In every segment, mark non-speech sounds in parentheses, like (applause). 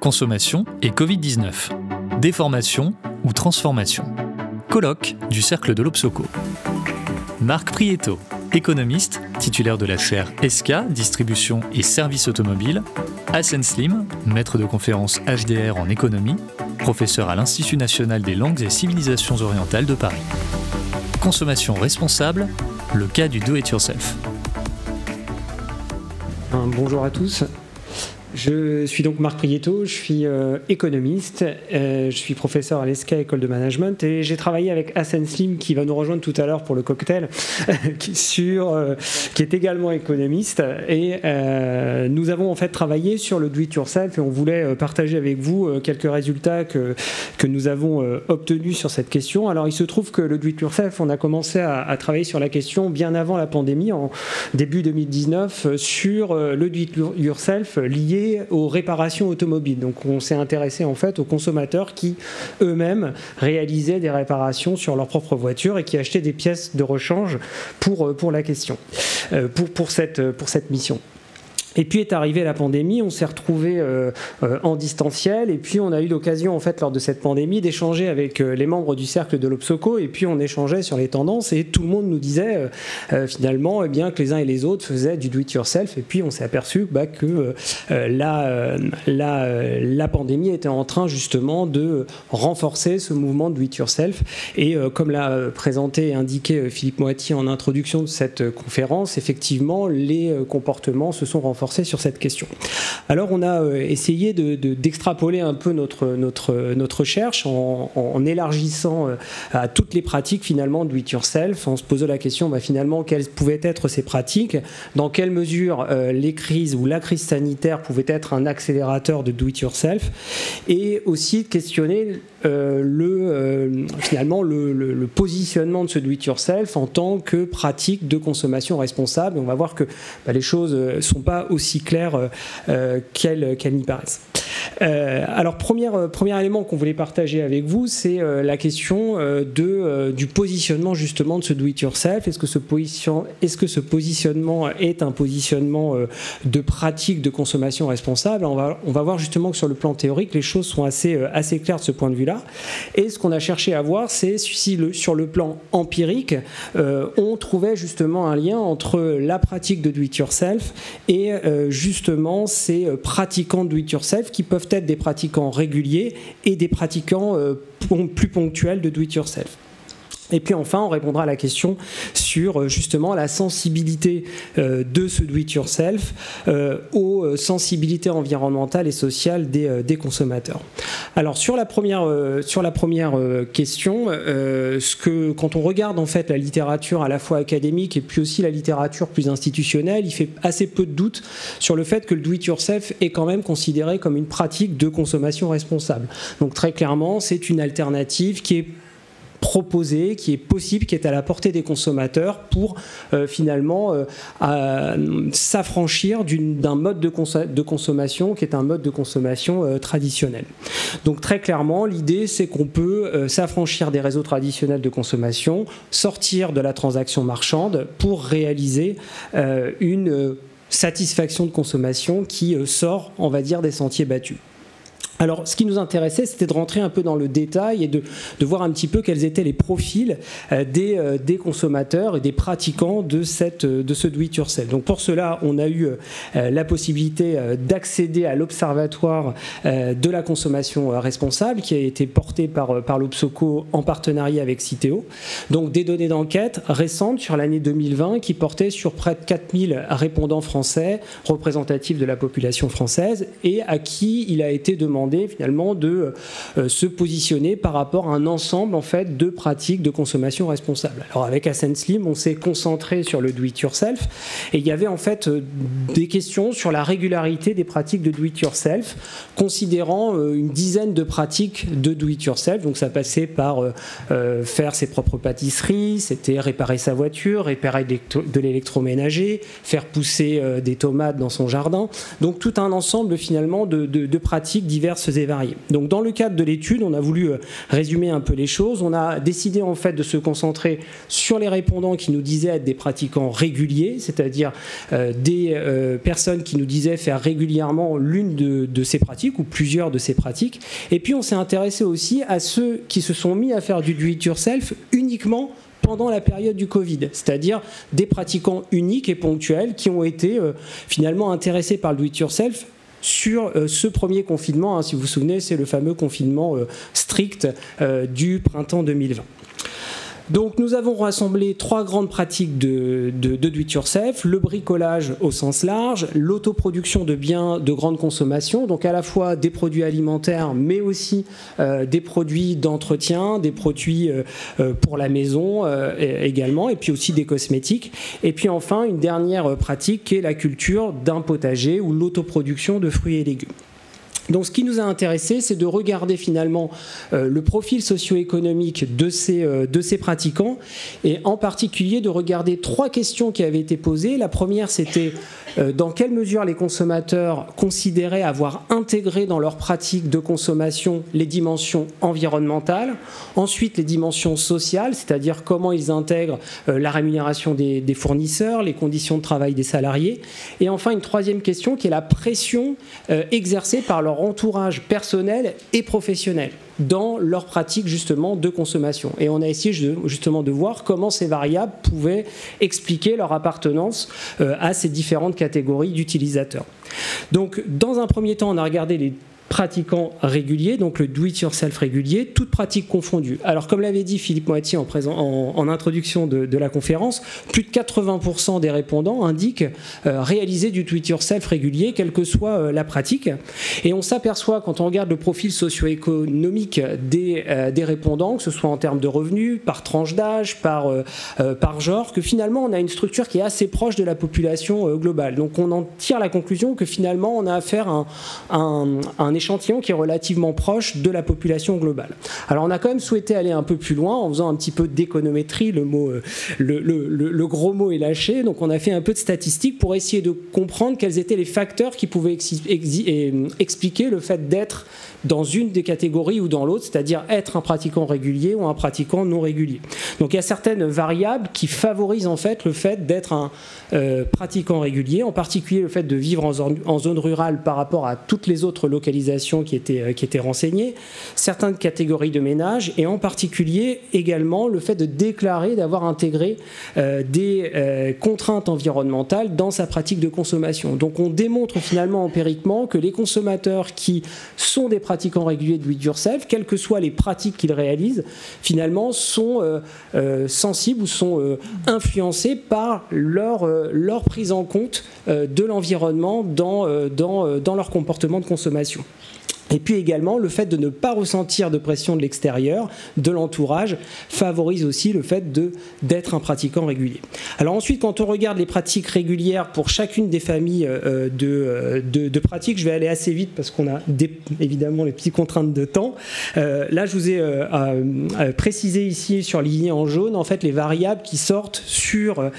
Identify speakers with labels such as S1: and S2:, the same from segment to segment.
S1: consommation et Covid-19. Déformation ou transformation. Colloque du Cercle de l'Obsoco. Marc Prieto, économiste, titulaire de la chaire ESCA, distribution et services automobiles, Hassan Slim, maître de conférence HDR en économie, professeur à l'Institut national des langues et civilisations orientales de Paris. Consommation responsable, le cas du do-it-yourself.
S2: Bonjour à tous. Je suis donc Marc Prieto, je suis euh, économiste, euh, je suis professeur à l'ESCA École de Management et j'ai travaillé avec Hassan Slim qui va nous rejoindre tout à l'heure pour le cocktail, (laughs) euh, qui est également économiste et nous avons en fait travaillé sur le do-it-yourself et on voulait partager avec vous quelques résultats que, que nous avons obtenus sur cette question. Alors il se trouve que le do-it-yourself, on a commencé à, travailler sur la question bien avant la pandémie, en début 2019, sur le do-it-yourself lié aux réparations automobiles. Donc on s'est intéressé en fait aux consommateurs qui eux-mêmes réalisaient des réparations sur leur propre voiture et qui achetaient des pièces de rechange pour, euh, pour la question, euh, cette, pour cette mission. Et puis est arrivée la pandémie, on s'est retrouvé euh, euh, en distanciel, et puis on a eu l'occasion en fait lors de cette pandémie d'échanger avec euh, les membres du cercle de l'Obsoco, et puis on échangeait sur les tendances, et tout le monde nous disait finalement eh bien que les uns et les autres faisaient du do-it-yourself, et puis on s'est aperçu bah, que la, la, pandémie était en train justement de renforcer ce mouvement do-it-yourself, et comme l'a présenté et indiqué Philippe Moiti en introduction de cette conférence, effectivement les comportements se sont renforcés sur cette question. Alors on a euh, essayé d'extrapoler de, un peu notre, notre, notre recherche en, élargissant euh, à toutes les pratiques finalement do it yourself, en se posant la question bah, finalement quelles pouvaient être ces pratiques, dans quelle mesure euh, les crises ou la crise sanitaire pouvait être un accélérateur de do it yourself, et aussi de questionner le, finalement le, positionnement de ce do it yourself en tant que pratique de consommation responsable. On va voir que bah, les choses ne sont pas aussi claires euh, euh, qu'elles n'y paraissent. Euh, alors, premier, premier élément qu'on voulait partager avec vous, c'est la question de, du positionnement justement de ce do-it-yourself. Est-ce que, ce position, est-ce que ce positionnement est un positionnement de pratique de consommation responsable? On va, on va voir justement que sur le plan théorique, les choses sont assez, assez claires de ce point de vue-là. Et ce qu'on a cherché à voir, c'est si le, sur le plan empirique, on trouvait justement un lien entre la pratique de do-it-yourself et euh, justement ces euh, pratiquants do it yourself qui peuvent être des pratiquants réguliers et des pratiquants euh, plus ponctuels de do it yourself. Et puis enfin, on répondra à la question sur euh, justement la sensibilité euh, de ce do-it-yourself euh, aux sensibilités environnementales et sociales des, consommateurs. Alors sur la première, sur la première question, ce que, quand on regarde en fait la littérature à la fois académique et puis aussi la littérature plus institutionnelle, il fait assez peu de doute sur le fait que le do-it-yourself est quand même considéré comme une pratique de consommation responsable. Donc très clairement, c'est une alternative qui est proposé, qui est possible, qui est à la portée des consommateurs pour euh, finalement euh, s'affranchir d'un mode de, consommation qui est un mode de consommation euh, traditionnel. Donc très clairement, l'idée c'est qu'on peut s'affranchir des réseaux traditionnels de consommation, sortir de la transaction marchande pour réaliser une satisfaction de consommation qui sort, on va dire, des sentiers battus. Alors, ce qui nous intéressait, c'était de rentrer un peu dans le détail et de, voir un petit peu quels étaient les profils euh, euh, des, consommateurs et des pratiquants de, de ce do-it-yourself. Donc, pour cela, on a eu euh, la possibilité d'accéder à l'Observatoire de la consommation responsable qui a été porté par, par l'Obsoco en partenariat avec Citeo. Donc, des données d'enquête récentes sur l'année 2020 qui portaient sur près de 4000 répondants français représentatifs de la population française et à qui il a été demandé finalement de euh, se positionner par rapport à un ensemble en fait de pratiques de consommation responsable. Alors avec Ascend Slim, on s'est concentré sur le do it yourself et il y avait en fait euh, des questions sur la régularité des pratiques de do it yourself, considérant euh, une dizaine de pratiques de do it yourself. Donc ça passait par faire ses propres pâtisseries, c'était réparer sa voiture, réparer de l'électroménager, faire pousser des tomates dans son jardin. Donc tout un ensemble finalement de pratiques diverses diverses et. Donc dans le cadre de l'étude, on a voulu résumer un peu les choses. On a décidé en fait de se concentrer sur les répondants qui nous disaient être des pratiquants réguliers, c'est-à-dire des personnes qui nous disaient faire régulièrement l'une de, ces pratiques ou plusieurs de ces pratiques. Et puis on s'est intéressé aussi à ceux qui se sont mis à faire du do-it-yourself uniquement pendant la période du Covid, c'est-à-dire des pratiquants uniques et ponctuels qui ont été euh, finalement intéressés par le do-it-yourself sur euh, ce premier confinement. Hein, si vous vous souvenez, c'est le fameux confinement euh, strict du printemps 2020. Donc nous avons rassemblé trois grandes pratiques de, de, le bricolage au sens large, l'autoproduction de biens de grande consommation, donc à la fois des produits alimentaires, mais aussi euh, des produits d'entretien, des produits euh, euh, pour la maison également, et puis aussi des cosmétiques. Et puis enfin, une dernière pratique qui est la culture d'un potager ou l'autoproduction de fruits et légumes. Donc ce qui nous a intéressé, c'est de regarder finalement euh, le profil socio-économique de ces, euh, de ces pratiquants et en particulier de regarder trois questions qui avaient été posées. La première, c'était euh, dans quelle mesure les consommateurs considéraient avoir intégré dans leur pratique de consommation les dimensions environnementales, ensuite les dimensions sociales, c'est-à-dire comment ils intègrent la rémunération des, des, fournisseurs, les conditions de travail des salariés, et enfin une troisième question qui est la pression exercée par leur entourage personnel et professionnel dans leur pratique justement de consommation. Et on a essayé justement de voir comment ces variables pouvaient expliquer leur appartenance euh, à ces différentes catégories d'utilisateurs. Donc dans un premier temps, on a regardé les pratiquant régulier, donc le do-it-yourself régulier, toute pratique confondue. Alors comme l'avait dit Philippe Moitié en, introduction de, la conférence, plus de 80% des répondants indiquent euh, réaliser du do-it-yourself régulier, quelle que soit euh, la pratique. Et on s'aperçoit quand on regarde le profil socio-économique des, euh, répondants, que ce soit en termes de revenus, par tranche d'âge, par, genre, que finalement on a une structure qui est assez proche de la population globale. Donc on en tire la conclusion que finalement on a affaire à un, un, un échantillon qui est relativement proche de la population globale. Alors on a quand même souhaité aller un peu plus loin en faisant un petit peu d'économétrie, le, euh, le, gros mot est lâché, donc on a fait un peu de statistiques pour essayer de comprendre quels étaient les facteurs qui pouvaient expliquer le fait d'être dans une des catégories ou dans l'autre, c'est-à-dire être un pratiquant régulier ou un pratiquant non régulier. Donc il y a certaines variables qui favorisent en fait le fait d'être un euh, pratiquant régulier, en particulier le fait de vivre en zone, rurale par rapport à toutes les autres localisations qui étaient, euh, qui étaient renseignées, certaines catégories de ménages et en particulier également le fait de déclarer d'avoir intégré euh, des contraintes environnementales dans sa pratique de consommation. Donc on démontre finalement empiriquement que les consommateurs qui sont des pratiquants réguliers de do-it-yourself, quelles que soient les pratiques qu'ils réalisent, finalement sont euh, euh, sensibles ou sont euh, influencés par leur, leur prise en compte de l'environnement dans, dans, dans leur comportement de consommation. Et puis également, le fait de ne pas ressentir de pression de l'extérieur, de l'entourage, favorise aussi le fait d'être un pratiquant régulier. Alors ensuite, quand on regarde les pratiques régulières pour chacune des familles euh, de, euh, de, de pratiques, je vais aller assez vite parce qu'on a évidemment les petites contraintes de temps. Euh, là, je vous ai précisé ici sur ligne en jaune, en fait, les variables qui sortent sur,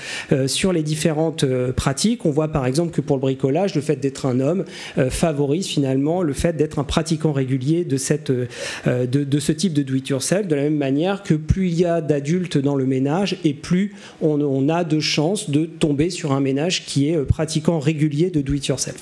S2: sur les différentes pratiques. On voit par exemple que pour le bricolage, le fait d'être un homme favorise finalement le fait d'être un pratiquant pratiquants réguliers de, cette, euh, de, ce type de do-it-yourself, de la même manière que plus il y a d'adultes dans le ménage et plus on, on a de chances de tomber sur un ménage qui est euh, pratiquant régulier de do-it-yourself.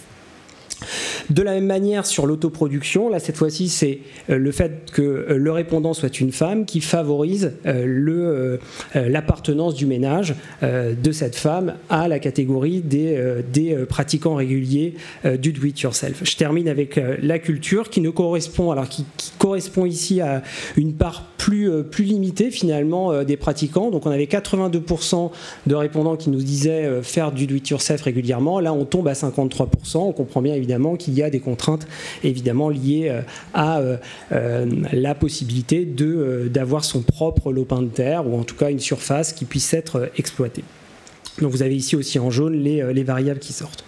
S2: De la même manière, sur l'autoproduction, là cette fois-ci, c'est euh, le fait que euh, le répondant soit une femme qui favorise euh, l'appartenance du ménage de cette femme à la catégorie des, pratiquants réguliers du do-it-yourself. Je termine avec la culture qui ne correspond, alors qui, correspond ici à une part plus, plus limitée finalement des pratiquants. Donc on avait 82% de répondants qui nous disaient faire du do-it-yourself régulièrement. Là, on tombe à 53%. On comprend bien évidemment qu'il y a des contraintes évidemment liées euh, à euh, euh, la possibilité d'avoir son propre lopin de terre ou en tout cas une surface qui puisse être exploitée. Donc vous avez ici aussi en jaune les, les variables qui sortent.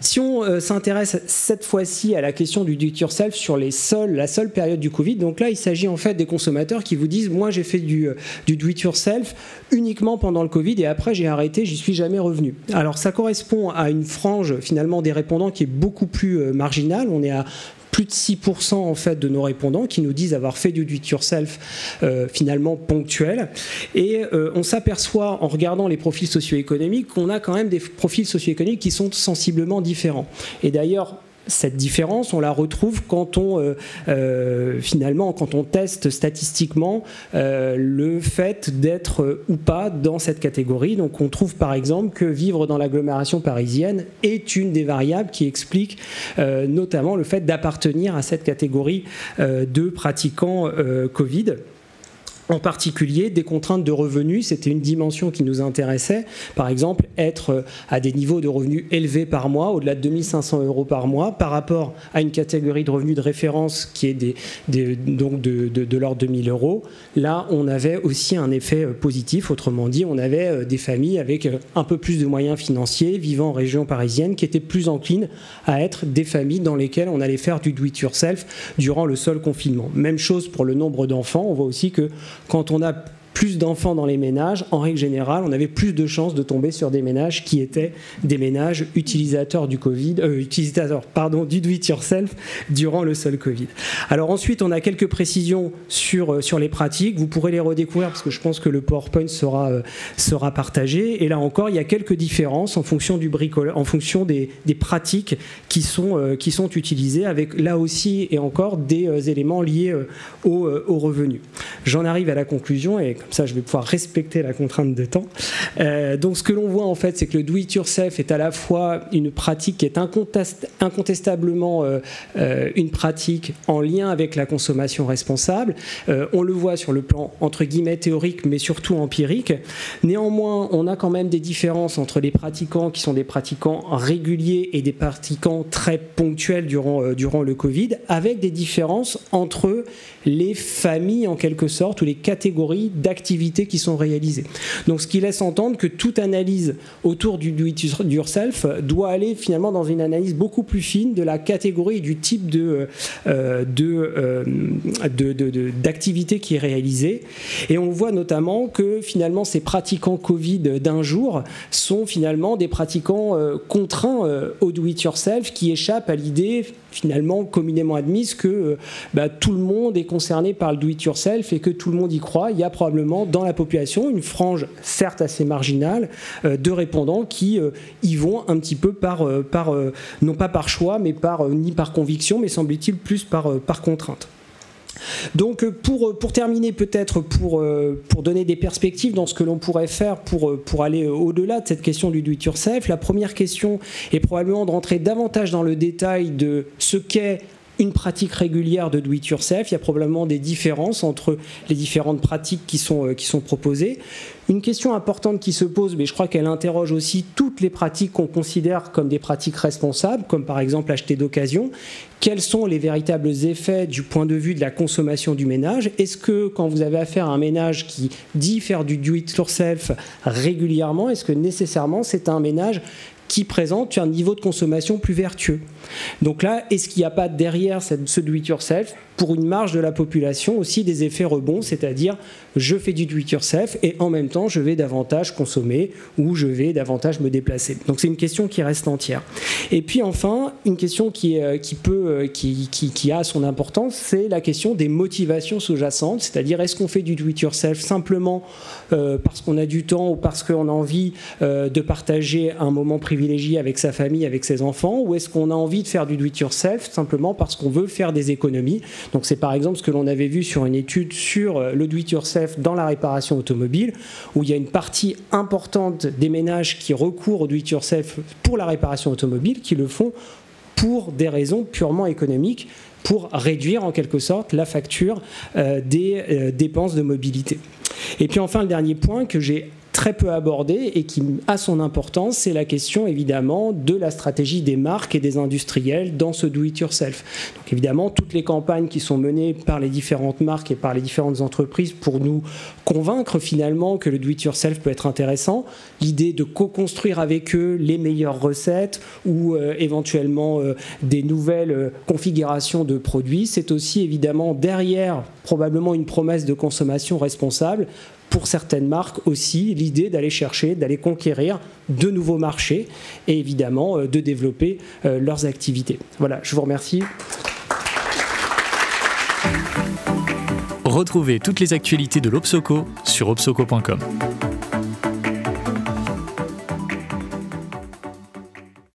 S2: Si on s'intéresse cette fois-ci à la question du do-it-yourself sur les la seule période du Covid, donc là il s'agit en fait des consommateurs qui vous disent moi j'ai fait du, du do-it-yourself uniquement pendant le Covid et après j'ai arrêté, j'y suis jamais revenu. Alors ça correspond à une frange finalement des répondants qui est beaucoup plus marginale, on est à plus de 6% en fait de nos répondants qui nous disent avoir fait du do-it-yourself euh, finalement ponctuel. Et euh, on s'aperçoit en regardant les profils socio-économiques qu'on a quand même des profils socio-économiques qui sont sensiblement différents. Et d'ailleurs, cette différence, on la retrouve quand on euh, euh, finalement quand on teste statistiquement euh, le fait d'être ou pas dans cette catégorie. Donc on trouve par exemple que vivre dans l'agglomération parisienne est une des variables qui explique notamment le fait d'appartenir à cette catégorie de pratiquants Covid en particulier des contraintes de revenus. C'était une dimension qui nous intéressait. Par exemple, être euh, à des niveaux de revenus élevés par mois, au-delà de 2500 euros par mois, par rapport à une catégorie de revenus de référence qui est donc de, de, l'ordre de 1000 euros. Là, on avait aussi un effet euh, positif. Autrement dit, on avait euh, des familles avec un peu plus de moyens financiers, vivant en région parisienne, qui étaient plus enclines à être des familles dans lesquelles on allait faire du do-it-yourself durant le seul confinement. Même chose pour le nombre d'enfants. On voit aussi que quand on a plus d'enfants dans les ménages, en règle générale, on avait plus de chances de tomber sur des ménages qui étaient des ménages utilisateurs du Covid, euh, utilisateurs pardon du do it yourself durant le seul Covid. Alors ensuite, on a quelques précisions sur euh, sur les pratiques. Vous pourrez les redécouvrir parce que je pense que le PowerPoint sera euh, sera partagé. Et là encore, il y a quelques différences en fonction du en fonction des, des pratiques qui sont qui sont utilisées, avec là aussi et encore des éléments liés aux au revenus. J'en arrive à la conclusion et comme ça je vais pouvoir respecter la contrainte de temps. Euh, donc ce que l'on voit en fait, c'est que le do-it-yourself est à la fois une pratique qui est incontestablement euh, euh, une pratique en lien avec la consommation responsable. on le voit sur le plan entre guillemets théorique, mais surtout empirique. Néanmoins, on a quand même des différences entre les pratiquants qui sont des pratiquants réguliers et des pratiquants très ponctuels durant, durant le Covid, avec des différences entre les familles en quelque sorte ou les catégories qui sont réalisées. Donc ce qui laisse entendre que toute analyse autour du do it yourself doit aller finalement dans une analyse beaucoup plus fine de la catégorie et du type de, euh, euh, de, d'activité qui est réalisée. Et on voit notamment que finalement ces pratiquants Covid d'un jour sont finalement des pratiquants euh, contraints au do it yourself qui échappent à l'idée finalement communément admise que bah, tout le monde est concerné par le do it yourself et que tout le monde y croit. Il y a probablement dans la population une frange certes assez marginale euh, de répondants qui euh, y vont un petit peu par, euh, par non pas par choix, mais par ni par conviction, mais semble-t-il plus par contrainte. Donc pour, pour terminer peut-être pour, pour donner des perspectives dans ce que l'on pourrait faire pour, pour aller au-delà de cette question du do-it-yourself, la première question est probablement de rentrer davantage dans le détail de ce qu'est une pratique régulière de do-it-yourself. Il y a probablement des différences entre les différentes pratiques qui sont, euh, qui sont proposées. Une question importante qui se pose, mais je crois qu'elle interroge aussi toutes les pratiques qu'on considère comme des pratiques responsables, comme par exemple acheter d'occasion. Quels sont les véritables effets du point de vue de la consommation du ménage? Est-ce que quand vous avez affaire à un ménage qui dit faire du do-it-yourself régulièrement, est-ce que nécessairement c'est un ménage qui présente un niveau de consommation plus vertueux. Donc là, est-ce qu'il n'y a pas derrière ce do-it-yourself pour une marge de la population aussi des effets rebonds, c'est-à-dire je fais du do-it-yourself et en même temps je vais davantage consommer ou je vais davantage me déplacer. Donc c'est une question qui reste entière. Et puis enfin, une question qui, euh, qui peut, euh, qui, qui, a son importance, c'est la question des motivations sous-jacentes, c'est-à-dire est-ce qu'on fait du do-it-yourself simplement euh, parce qu'on a du temps ou parce qu'on a envie de partager un moment privilégié avec sa famille, avec ses enfants, ou est-ce qu'on a envie de faire du do-it-yourself simplement parce qu'on veut faire des économies? Donc c'est par exemple ce que l'on avait vu sur une étude sur euh, le do-it-yourself dans la réparation automobile, où il y a une partie importante des ménages qui recourent au do-it-yourself pour la réparation automobile, qui le font pour des raisons purement économiques, pour réduire en quelque sorte la facture euh, des euh, dépenses de mobilité. Et puis enfin, le dernier point que j'ai très peu abordé et qui a son importance, c'est la question évidemment de la stratégie des marques et des industriels dans ce do-it-yourself. Donc évidemment, toutes les campagnes qui sont menées par les différentes marques et par les différentes entreprises pour nous convaincre finalement que le do-it-yourself peut être intéressant, l'idée de co-construire avec eux les meilleures recettes ou euh, éventuellement euh, des nouvelles euh, configurations de produits, c'est aussi évidemment derrière probablement une promesse de consommation responsable pour certaines marques aussi l'idée d'aller chercher, d'aller conquérir de nouveaux marchés et évidemment euh, de développer euh, leurs activités. Voilà, je vous remercie.
S1: Retrouvez toutes les actualités de l'Obsoco sur obsoco.com.